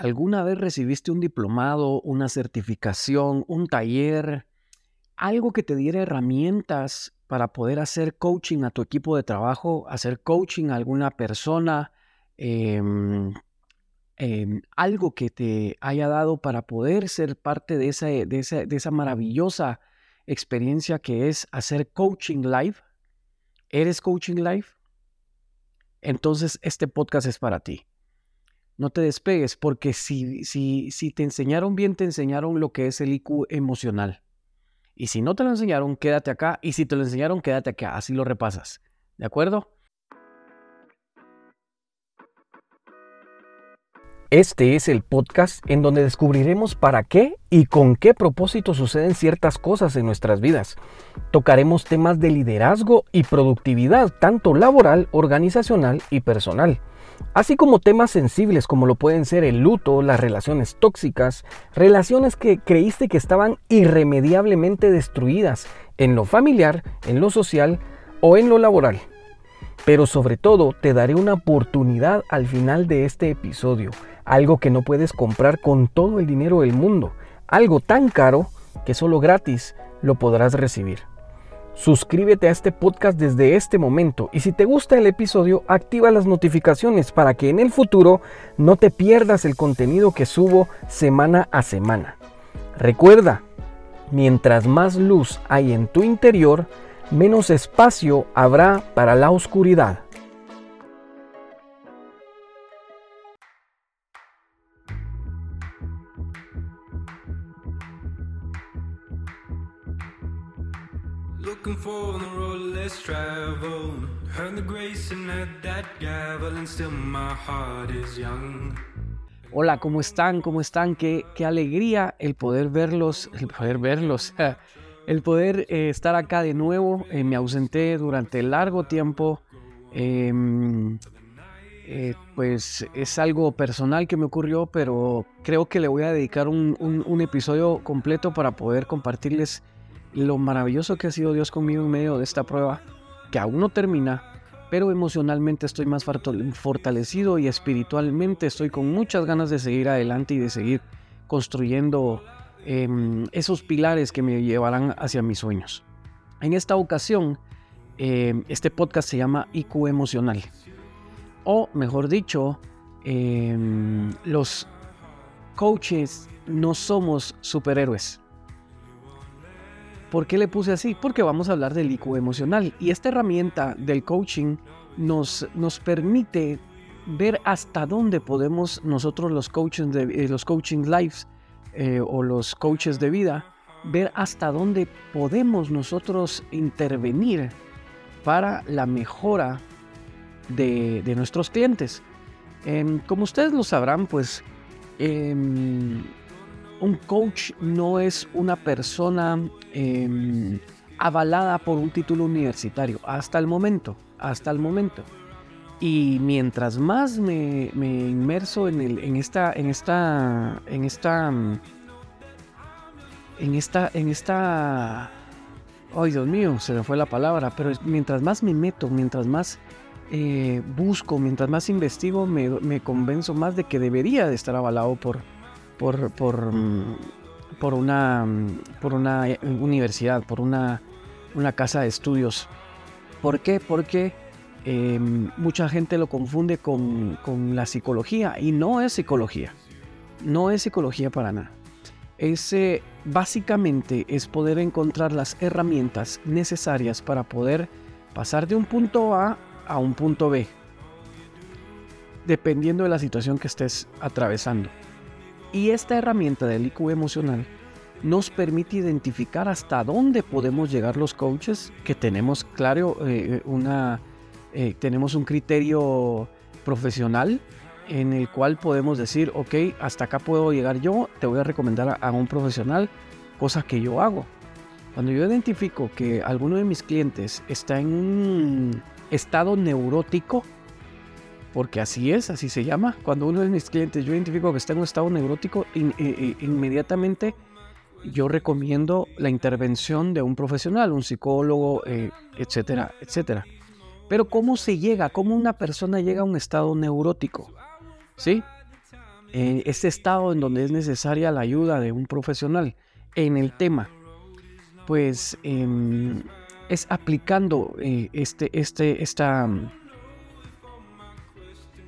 ¿Alguna vez recibiste un diplomado, una certificación, un taller, algo que te diera herramientas para poder hacer coaching a tu equipo de trabajo, hacer coaching a alguna persona, em, em, algo que te haya dado para poder ser parte de esa, de de esa maravillosa experiencia que es hacer coaching live? ¿Eres coaching live? Entonces este podcast es para ti. No te despegues porque si, si, si te enseñaron bien, te enseñaron lo que es el IQ emocional. Y si no te lo enseñaron, quédate acá. Y si te lo enseñaron, quédate acá. Así lo repasas. ¿De acuerdo? Este es el podcast en donde descubriremos para qué y con qué propósito suceden ciertas cosas en nuestras vidas. Tocaremos temas de liderazgo y productividad, tanto laboral, organizacional y personal, así como temas sensibles como lo pueden ser el luto, las relaciones tóxicas, relaciones que creíste que estaban irremediablemente destruidas en lo familiar, en lo social o en lo laboral. Pero sobre todo te daré una oportunidad al final de este episodio algo que no puedes comprar con todo el dinero del mundo, algo tan caro que solo gratis lo podrás recibir. Suscríbete a este podcast desde este momento y si te gusta el episodio, activa las notificaciones para que en el futuro no te pierdas el contenido que subo semana a semana. Recuerda, mientras más luz hay en tu interior, menos espacio habrá para la oscuridad. Hola, ¿cómo están? ¿Cómo están? Qué, qué alegría el poder verlos, el poder verlos, el poder eh, estar acá de nuevo. Eh, me ausenté durante largo tiempo. Em, eh, pues es algo personal que me ocurrió, pero creo que le voy a dedicar un, un episodio completo para poder compartirles lo maravilloso que ha sido Dios conmigo en medio de esta prueba, que aún no termina, pero emocionalmente estoy más fortalecido y espiritualmente estoy con muchas ganas de seguir adelante y de seguir construyendo em, esos pilares que me llevarán hacia mis sueños. En esta ocasión, em, este podcast se llama IQ emocional, o mejor dicho, em, los coaches no somos superhéroes. ¿Por qué le puse así? Porque vamos a hablar del IQ emocional. Y esta herramienta del coaching nos, nos permite ver hasta dónde podemos nosotros los coaches de eh, los coaching lives eh, o los coaches de vida ver hasta dónde podemos nosotros intervenir para la mejora de, nuestros clientes. Em, como ustedes lo sabrán, pues em, un coach no es una persona em, avalada por un título universitario, hasta el momento, hasta el momento. Y mientras más me, inmerso en, el, esta, en esta, en esta, en esta, en esta, ay Dios mío, se me fue la palabra, pero mientras más me meto, mientras más eh, busco, mientras más investigo, me, me convenzo más de que debería de estar avalado por, por, por, por, una, por una eh, universidad, por una, una casa de estudios. ¿Por qué? Porque em, mucha gente lo confunde con, con, la psicología y no es psicología. No es psicología para nada. Ese básicamente es poder encontrar las herramientas necesarias para poder pasar de un punto A a un punto B, dependiendo de la situación que estés atravesando. Y esta herramienta del IQ emocional nos permite identificar hasta dónde podemos llegar los coaches, que tenemos claro eh, una, eh, tenemos un criterio profesional en el cual podemos decir, ok, hasta acá puedo llegar yo, te voy a recomendar a, un profesional, cosas que yo hago. Cuando yo identifico que alguno de mis clientes está en un estado neurótico, porque así es, así se llama. Cuando uno de mis clientes yo identifico que está en un estado neurótico, inmediatamente yo recomiendo la intervención de un profesional, un psicólogo, eh, etcétera, etcétera. Pero ¿cómo se llega? ¿Cómo una persona llega a un estado neurótico? ¿Sí? eh, este estado en donde es necesaria la ayuda de un profesional en el tema, pues em, es aplicando eh, este, este, esta,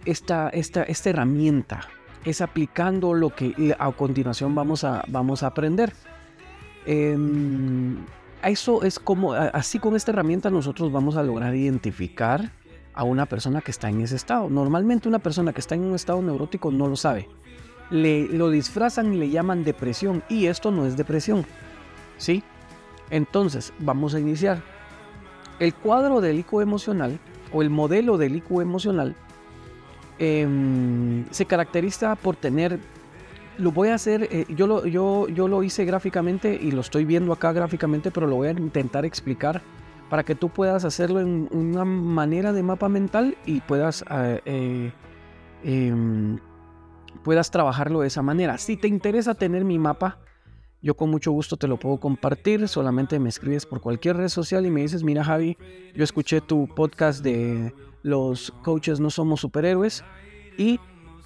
esta, esta, esta herramienta, es aplicando lo que a continuación vamos a, vamos a aprender. Em, eso es como, así con esta herramienta nosotros vamos a lograr identificar a una persona que está en ese estado. Normalmente una persona que está en un estado neurótico no lo sabe. Le, lo disfrazan y le llaman depresión y esto no es depresión. ¿Sí? Entonces, vamos a iniciar. El cuadro del IQ emocional o el modelo del IQ emocional em, se caracteriza por tener lo voy a hacer, eh, yo, lo, yo, yo lo hice gráficamente y lo estoy viendo acá gráficamente, pero lo voy a intentar explicar para que tú puedas hacerlo en una manera de mapa mental y puedas, eh, eh, em, puedas trabajarlo de esa manera. Si te interesa tener mi mapa, yo con mucho gusto te lo puedo compartir. Solamente me escribes por cualquier red social y me dices, mira Javi, yo escuché tu podcast de los coaches no somos superhéroes y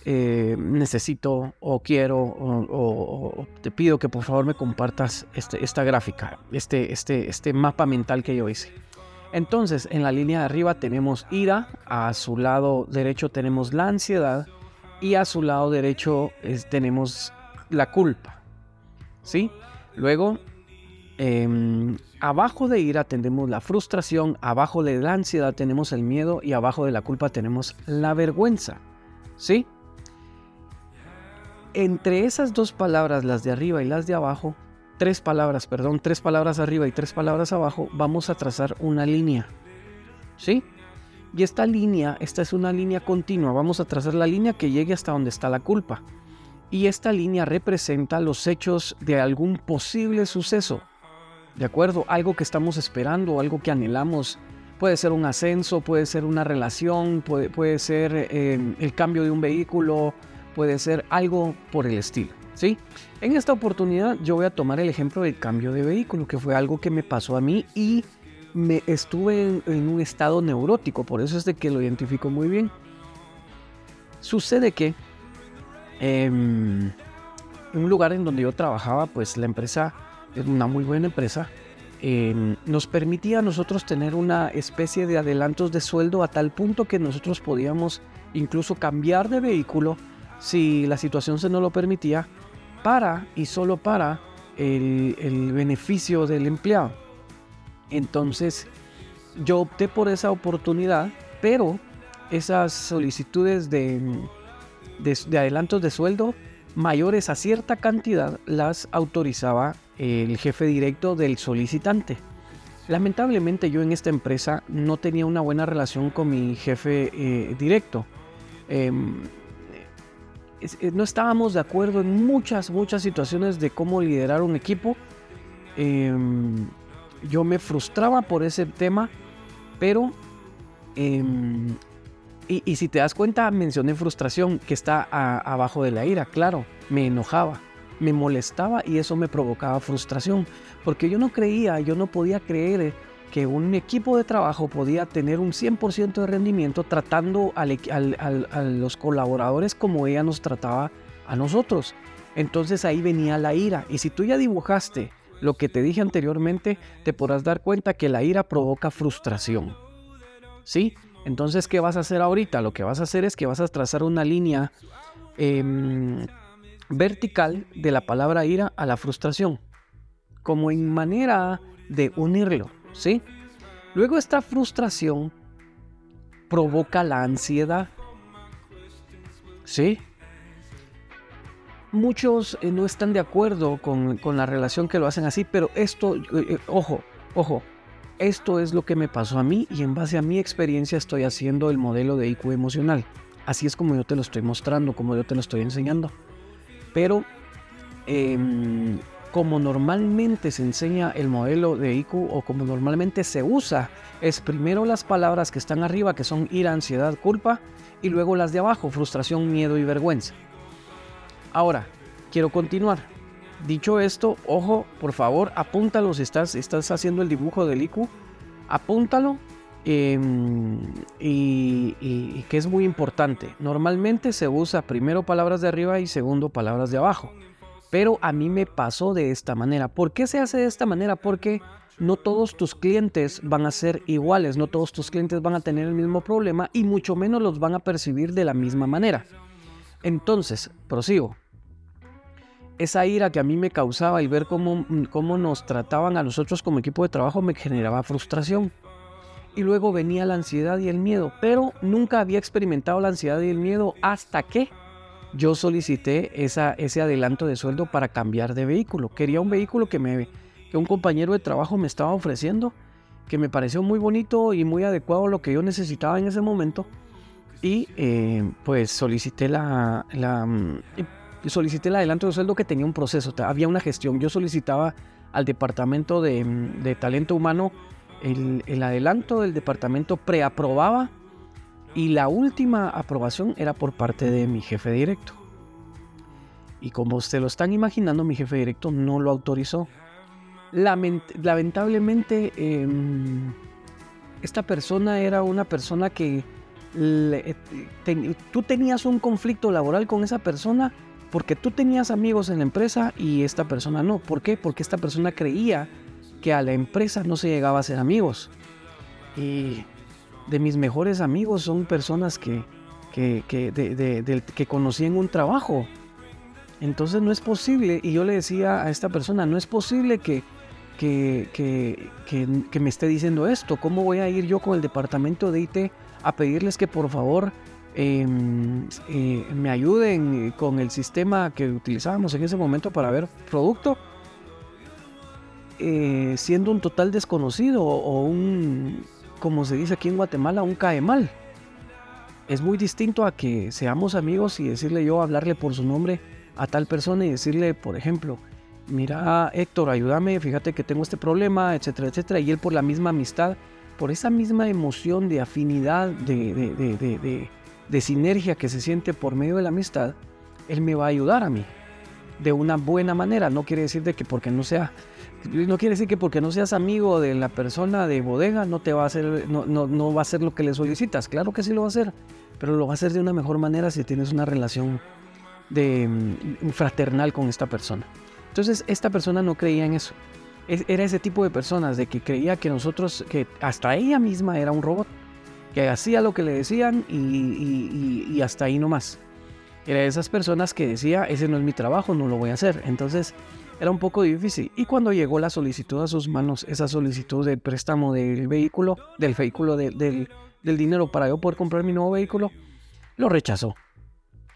eh, necesito o quiero o, te pido que por favor me compartas este, esta gráfica, este, este, este mapa mental que yo hice. Entonces, en la línea de arriba tenemos ira, a su lado derecho tenemos la ansiedad y a su lado derecho tenemos la culpa. ¿Sí? Luego, em, abajo de ira tenemos la frustración, abajo de la ansiedad tenemos el miedo y abajo de la culpa tenemos la vergüenza. ¿Sí? entre esas dos palabras, las de arriba y las de abajo, tres palabras, perdón, tres palabras arriba y tres palabras abajo, vamos a trazar una línea. ¿Sí? Y esta línea, esta es una línea continua, vamos a trazar la línea que llegue hasta donde está la culpa. Y esta línea representa los hechos de algún posible suceso. ¿De acuerdo? Algo que estamos esperando, algo que anhelamos. Puede ser un ascenso, puede ser una relación, puede, puede ser eh, el cambio de un vehículo, puede ser algo por el estilo. ¿sí? En esta oportunidad yo voy a tomar el ejemplo del cambio de vehículo, que fue algo que me pasó a mí y me estuve en, un estado neurótico, por eso es de que lo identifico muy bien. Sucede que em, en un lugar en donde yo trabajaba, pues la empresa es una muy buena empresa, em, nos permitía a nosotros tener una especie de adelantos de sueldo a tal punto que nosotros podíamos incluso cambiar de vehículo si la situación se no lo permitía, para y solo para el, beneficio del empleado. Entonces, yo opté por esa oportunidad, pero esas solicitudes de, de, adelantos de sueldo mayores a cierta cantidad las autorizaba el jefe directo del solicitante. Lamentablemente yo en esta empresa no tenía una buena relación con mi jefe eh, directo. Em, eh, no estábamos de acuerdo en muchas, muchas situaciones de cómo liderar un equipo. Em, yo me frustraba por ese tema, pero... Y, si te das cuenta, mencioné frustración que está abajo de la ira, claro, me enojaba, me molestaba y eso me provocaba frustración, porque yo no creía, yo no podía creer que un equipo de trabajo podía tener un 100% de rendimiento tratando a los colaboradores como ella nos trataba a nosotros. Entonces ahí venía la ira. Y si tú ya dibujaste lo que te dije anteriormente, te podrás dar cuenta que la ira provoca frustración. ¿Sí? Entonces, ¿qué vas a hacer ahorita? Lo que vas a hacer es que vas a trazar una línea em, vertical de la palabra ira a la frustración, como en manera de unirlo. ¿sí? Luego esta frustración provoca la ansiedad, ¿sí? Muchos eh, no están de acuerdo con, la relación que lo hacen así, pero esto, eh, eh, ojo, ojo, esto es lo que me pasó a mí y en base a mi experiencia estoy haciendo el modelo de IQ emocional. Así es como yo te lo estoy mostrando, como yo te lo estoy enseñando. Pero em, como normalmente se enseña el modelo de IQ o como normalmente se usa, es primero las palabras que están arriba, que son ira, ansiedad, culpa, y luego las de abajo, frustración, miedo y vergüenza. Ahora, quiero continuar. Dicho esto, ojo, por favor, apúntalo si estás, haciendo el dibujo del IQ, apúntalo Em, y, y, que es muy importante. Normalmente se usa primero palabras de arriba y segundo palabras de abajo. Pero a mí me pasó de esta manera. ¿Por qué se hace de esta manera? Porque no todos tus clientes van a ser iguales, no todos tus clientes van a tener el mismo problema y mucho menos los van a percibir de la misma manera. Entonces, prosigo. Esa ira que a mí me causaba y ver cómo, cómo nos trataban a nosotros como equipo de trabajo me generaba frustración y luego venía la ansiedad y el miedo, pero nunca había experimentado la ansiedad y el miedo hasta que yo solicité esa, ese adelanto de sueldo para cambiar de vehículo. Quería un vehículo que, me, que un compañero de trabajo me estaba ofreciendo, que me pareció muy bonito y muy adecuado a lo que yo necesitaba en ese momento. Y eh, pues solicité la, la, mm, solicité el adelanto de sueldo que tenía un proceso, había una gestión. Yo solicitaba al departamento de, de talento humano el, adelanto del departamento preaprobaba y la última aprobación era por parte de mi jefe directo. Y como se lo están imaginando, mi jefe directo no lo autorizó. lamentablemente, em, esta persona era una persona que tú tenías un conflicto laboral con esa persona porque tú tenías amigos en la empresa y esta persona no. ¿Por qué? Porque esta persona creía que a la empresa no se llegaba a ser amigos. Y de mis mejores amigos son personas que, que, que, conocí en un trabajo. Entonces no es posible, y yo le decía a esta persona, no es posible que, que, que, me esté diciendo esto. ¿Cómo voy a ir yo con el departamento de IT a pedirles que por favor em, eh, me ayuden con el sistema que utilizábamos en ese momento para ver producto? Eh, siendo un total desconocido o un, como se dice aquí en Guatemala, un cae mal. Es muy distinto a que seamos amigos y decirle yo, hablarle por su nombre a tal persona y decirle, por ejemplo, mira Héctor, ayúdame, fíjate que tengo este problema, etcétera, etcétera. Y él por la misma amistad, por esa misma emoción de afinidad, de, sinergia que se siente por medio de la amistad, él me va a ayudar a mí de una buena manera. No quiere decir de que porque no sea no quiere decir que porque no seas amigo de la persona de bodega no te va a hacer, no, no, va a hacer lo que le solicitas. Claro que sí lo va a hacer, pero lo va a hacer de una mejor manera si tienes una relación de, mm, fraternal con esta persona. Entonces, esta persona no creía en eso. Era ese tipo de personas de que creía que nosotros, que hasta ella misma era un robot, que hacía lo que le decían y, hasta ahí nomás. Era de esas personas que decía, ese no es mi trabajo, no lo voy a hacer. Entonces, era un poco difícil. Y cuando llegó la solicitud a sus manos, esa solicitud del préstamo del vehículo, del vehículo del, del dinero para yo poder comprar mi nuevo vehículo, lo rechazó.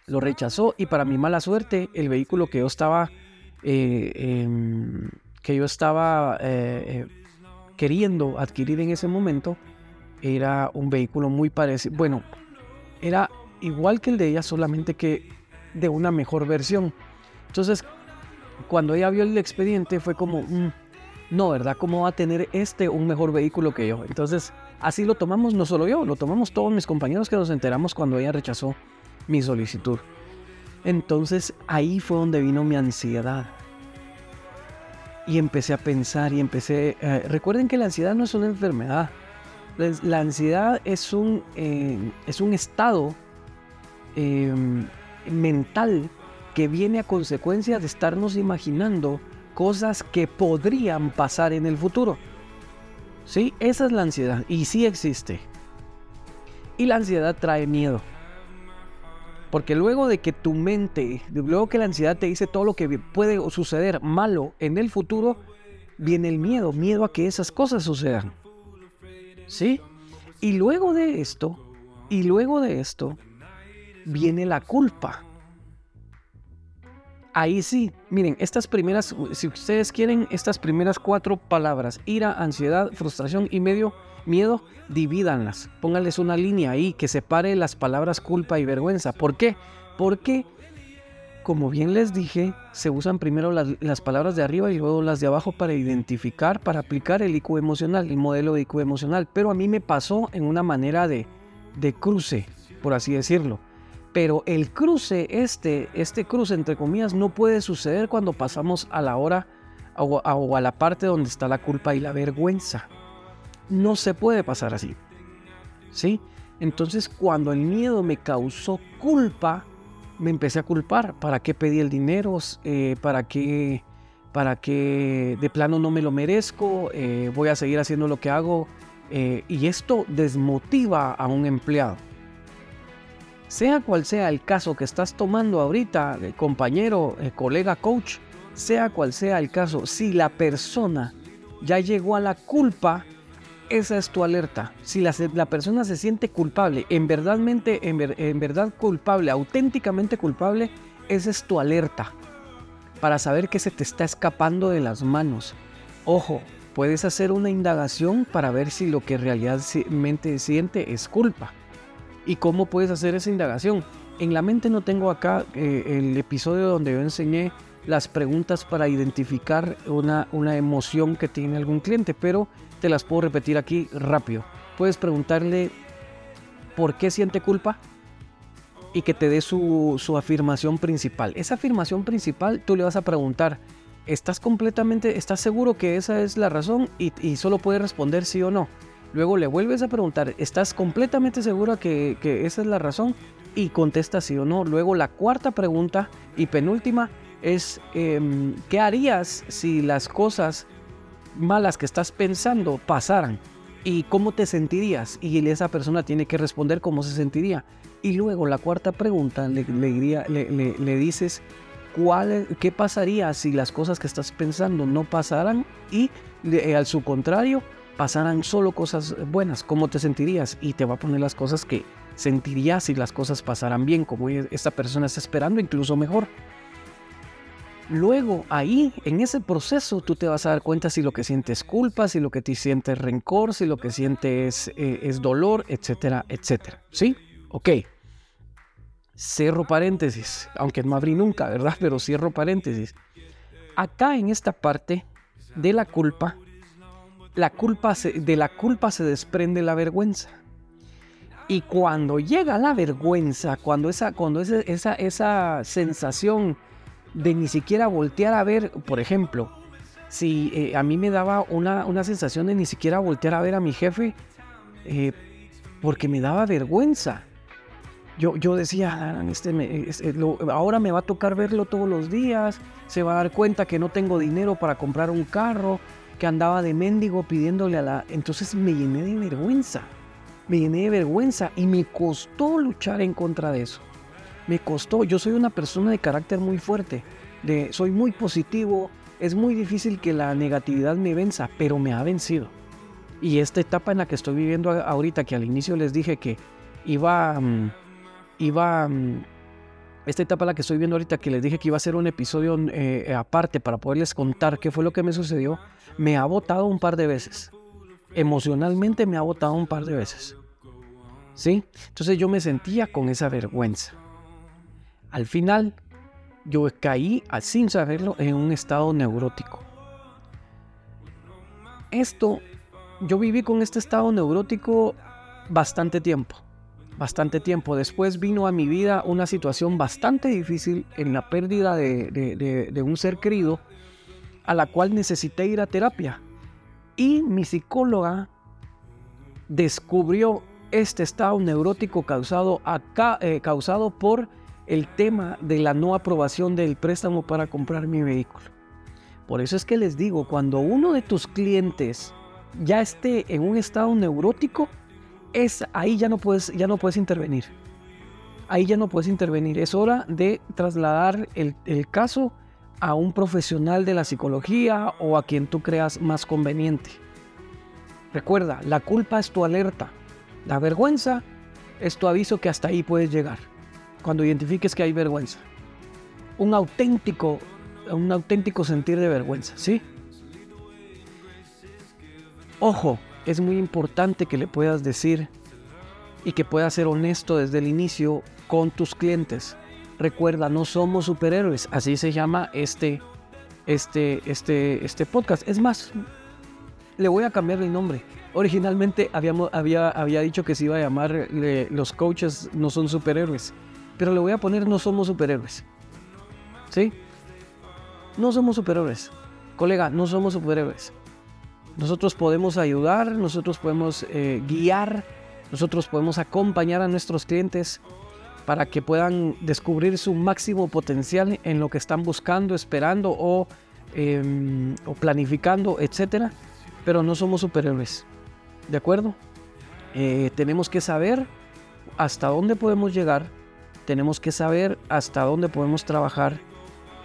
Lo rechazó y para mi mala suerte, el vehículo que yo estaba, eh, em, que yo estaba eh, eh, queriendo adquirir en ese momento, era un vehículo muy parecido. Bueno, era igual que el de ella, solamente que de una mejor versión. Entonces, cuando ella vio el expediente fue como, mm, no, ¿verdad? ¿Cómo va a tener este un mejor vehículo que yo? Entonces, así lo tomamos no solo yo, lo tomamos todos mis compañeros que nos enteramos cuando ella rechazó mi solicitud. Entonces, ahí fue donde vino mi ansiedad. Y empecé a pensar y empecé... Eh, recuerden que la ansiedad no es una enfermedad. La ansiedad es un, eh, es un estado em, mental que viene a consecuencia de estarnos imaginando cosas que podrían pasar en el futuro. Sí, esa es la ansiedad y sí existe. Y la ansiedad trae miedo. Porque luego de que tu mente, luego que la ansiedad te dice todo lo que puede suceder malo en el futuro, viene el miedo, miedo a que esas cosas sucedan. ¿Sí? Y luego de esto, y luego de esto, viene la culpa ahí sí, miren, estas primeras, si ustedes quieren, estas primeras cuatro palabras, ira, ansiedad, frustración y medio, miedo, divídanlas. Pónganles una línea ahí que separe las palabras culpa y vergüenza. ¿Por qué? Porque, como bien les dije, se usan primero las, palabras de arriba y luego las de abajo para identificar, para aplicar el IQ emocional, el modelo de IQ emocional. Pero a mí me pasó en una manera de, de cruce, por así decirlo. Pero el cruce, este, este cruce entre comillas, no puede suceder cuando pasamos a la hora o a, la parte donde está la culpa y la vergüenza. No se puede pasar así. ¿sí? Entonces cuando el miedo me causó culpa, me empecé a culpar. ¿Para qué pedí el dinero? Eh, ¿Para qué? ¿Para qué de plano no me lo merezco? Eh, ¿Voy a seguir haciendo lo que hago? Eh, y esto desmotiva a un empleado. Sea cual sea el caso que estás tomando ahorita, compañero, colega, coach, sea cual sea el caso, si la persona ya llegó a la culpa, esa es tu alerta. Si la, persona se siente culpable, en, verdadmente, en, verdad culpable, auténticamente culpable, esa es tu alerta para saber que se te está escapando de las manos. Ojo, puedes hacer una indagación para ver si lo que realmente siente es culpa. ¿Y cómo puedes hacer esa indagación? En la mente no tengo acá eh, el episodio donde yo enseñé las preguntas para identificar una, una emoción que tiene algún cliente, pero te las puedo repetir aquí rápido. Puedes preguntarle por qué siente culpa y que te dé su, afirmación principal. Esa afirmación principal tú le vas a preguntar, ¿estás completamente, estás seguro que esa es la razón? Y, solo puede responder sí o no. Luego le vuelves a preguntar, ¿estás completamente seguro que, esa es la razón? Y contesta sí o no. Luego la cuarta pregunta y penúltima es, em, ¿qué harías si las cosas malas que estás pensando pasaran y cómo te sentirías y esa persona tiene que responder cómo se sentiría. Y luego la cuarta pregunta le, le, dices cuál, qué pasaría si las cosas que estás pensando no pasaran y al su contrario pasaran solo cosas buenas, cómo te sentirías y te va a poner las cosas que sentirías si las cosas pasaran bien, como esta persona está esperando, incluso mejor. Luego ahí, en ese proceso, tú te vas a dar cuenta si lo que sientes es culpa, si lo que te sientes es rencor, si lo que sientes es, eh, es dolor, etcétera, etcétera. ¿Sí? Ok. Cierro paréntesis, aunque no abrí nunca, ¿verdad? Pero cierro paréntesis. Acá en esta parte de la culpa, la culpa de la culpa se desprende la vergüenza. Y cuando llega la vergüenza, cuando esa, cuando esa, esa, esa sensación de ni siquiera voltear a ver, por ejemplo, si eh, a mí me daba una, una, sensación de ni siquiera voltear a ver a mi jefe, eh, porque me daba vergüenza. Yo, yo decía, ah, este ahora me va a tocar verlo todos los días, se va a dar cuenta que no tengo dinero para comprar un carro, que andaba de mendigo pidiéndole a la... Entonces me llené de vergüenza, me llené de vergüenza y me costó luchar en contra de eso me costó. Yo soy una persona de carácter muy fuerte, de, soy muy positivo, es muy difícil que la negatividad me venza, pero me ha vencido. Y esta etapa en la que estoy viviendo ahorita, que al inicio les dije que iba, mm, iba, mm, esta etapa en la que estoy viendo ahorita, que les dije que iba a ser un episodio eh, aparte para poderles contar qué fue lo que me sucedió, me ha botado un par de veces. Emocionalmente me ha botado un par de veces. ¿Sí? Entonces yo me sentía con esa vergüenza. Al final, yo caí, sin saberlo, en un estado neurótico. Esto, yo viví con este estado neurótico bastante tiempo. Bastante tiempo. Después vino a mi vida una situación bastante difícil en la pérdida de, un ser querido a la cual necesité ir a terapia. Y mi psicóloga descubrió este estado neurótico causado, acá, eh, causado por el tema de la no aprobación del préstamo para comprar mi vehículo. Por eso es que les digo, cuando uno de tus clientes ya esté en un estado neurótico, es ahí ya no puedes ya no puedes intervenir. Ahí ya no puedes intervenir. Es hora de trasladar el, el caso a un profesional de la psicología o a quien tú creas más conveniente. Recuerda, la culpa es tu alerta. La vergüenza es tu aviso que hasta ahí puedes llegar cuando identifiques que hay vergüenza. Un auténtico, un auténtico sentir de vergüenza, ¿sí? Ojo, es muy importante que le puedas decir y que puedas ser honesto desde el inicio con tus clientes. Recuerda, no somos superhéroes, así se llama este, este, este, este podcast. Es más, le voy a cambiar el nombre. Originalmente habíamos, había, había dicho que se iba a llamar Los coaches no son superhéroes. Pero le voy a poner no somos superhéroes. ¿Sí? No somos superhéroes. Colega, no somos superhéroes. Nosotros podemos ayudar, nosotros podemos eh, guiar, Nosotros podemos acompañar a nuestros clientes para que puedan descubrir su máximo potencial en lo que están buscando, esperando o, em, o planificando, etcétera. Pero no somos superhéroes. ¿De acuerdo? Eh, tenemos que saber hasta dónde podemos llegar, tenemos que saber hasta dónde podemos trabajar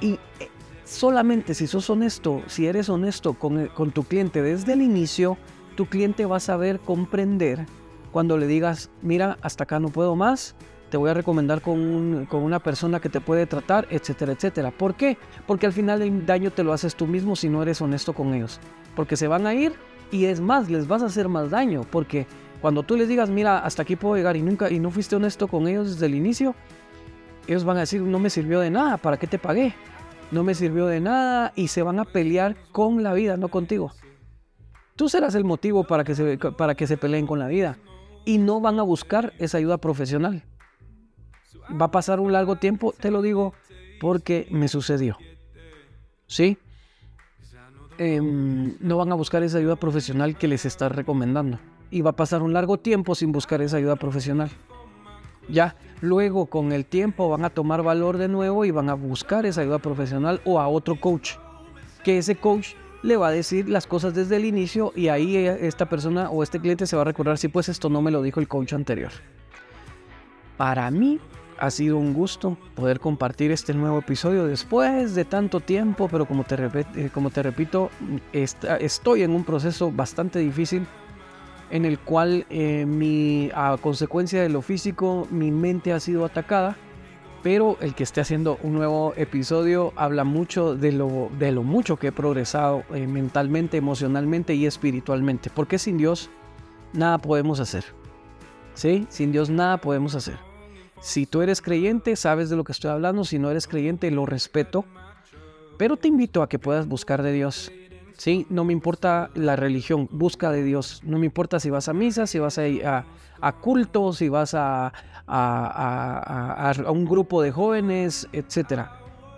y eh, solamente si sos honesto, si eres honesto con, con tu cliente desde el inicio, tu cliente va a saber comprender cuando le digas, mira, hasta acá no puedo más, te voy a recomendar con, con, una persona que te puede tratar, etcétera, etcétera. ¿Por qué? Porque al final el daño te lo haces tú mismo si no eres honesto con ellos. Porque se van a ir y es más, les vas a hacer más daño. Porque cuando tú les digas, mira, hasta aquí puedo llegar y nunca y no fuiste honesto con ellos desde el inicio, ellos van a decir, no me sirvió de nada, ¿para qué te pagué? No me sirvió de nada y se van a pelear con la vida, no contigo. Tú serás el motivo para que se, para que se peleen con la vida y no van a buscar esa ayuda profesional. Va a pasar un largo tiempo, te lo digo, porque me sucedió. ¿Sí? Em, no van a buscar esa ayuda profesional que les estás recomendando y va a pasar un largo tiempo sin buscar esa ayuda profesional. Ya, luego con el tiempo van a tomar valor de nuevo y van a buscar esa ayuda profesional o a otro coach, que ese coach le va a decir las cosas desde el inicio y ahí esta persona o este cliente se va a recordar si pues esto no me lo dijo el coach anterior. Para mí ha sido un gusto poder compartir este nuevo episodio después de tanto tiempo, pero como te, eh, como te repito, estoy en un proceso bastante difícil en el cual eh, mi, a consecuencia de lo físico mi mente ha sido atacada, pero el que esté haciendo un nuevo episodio habla mucho de lo, de lo mucho que he progresado eh, mentalmente, emocionalmente y espiritualmente, porque sin Dios nada podemos hacer. ¿Sí? Sin Dios nada podemos hacer. Si tú eres creyente, sabes de lo que estoy hablando, si no eres creyente, lo respeto, pero te invito a que puedas buscar de Dios ¿sí? No me importa la religión, busca de Dios. No me importa si vas a misa, si vas a, a, a culto, si vas a, a, un grupo de jóvenes, etc.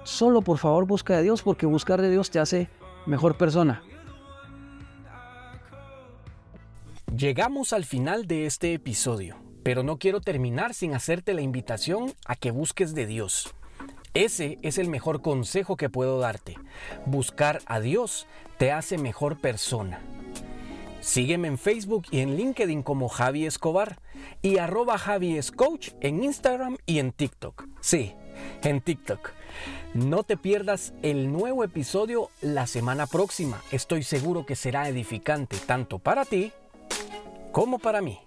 Solo por favor busca de Dios porque buscar de Dios te hace mejor persona. Llegamos al final de este episodio, pero no quiero terminar sin hacerte la invitación a que busques de Dios. Ese es el mejor consejo que puedo darte. Buscar a Dios te hace mejor persona. Sígueme en Facebook y en LinkedIn como Javi Escobar y arroba Javi Coach en Instagram y en TikTok. Sí, en TikTok. No te pierdas el nuevo episodio la semana próxima. Estoy seguro que será edificante tanto para ti como para mí.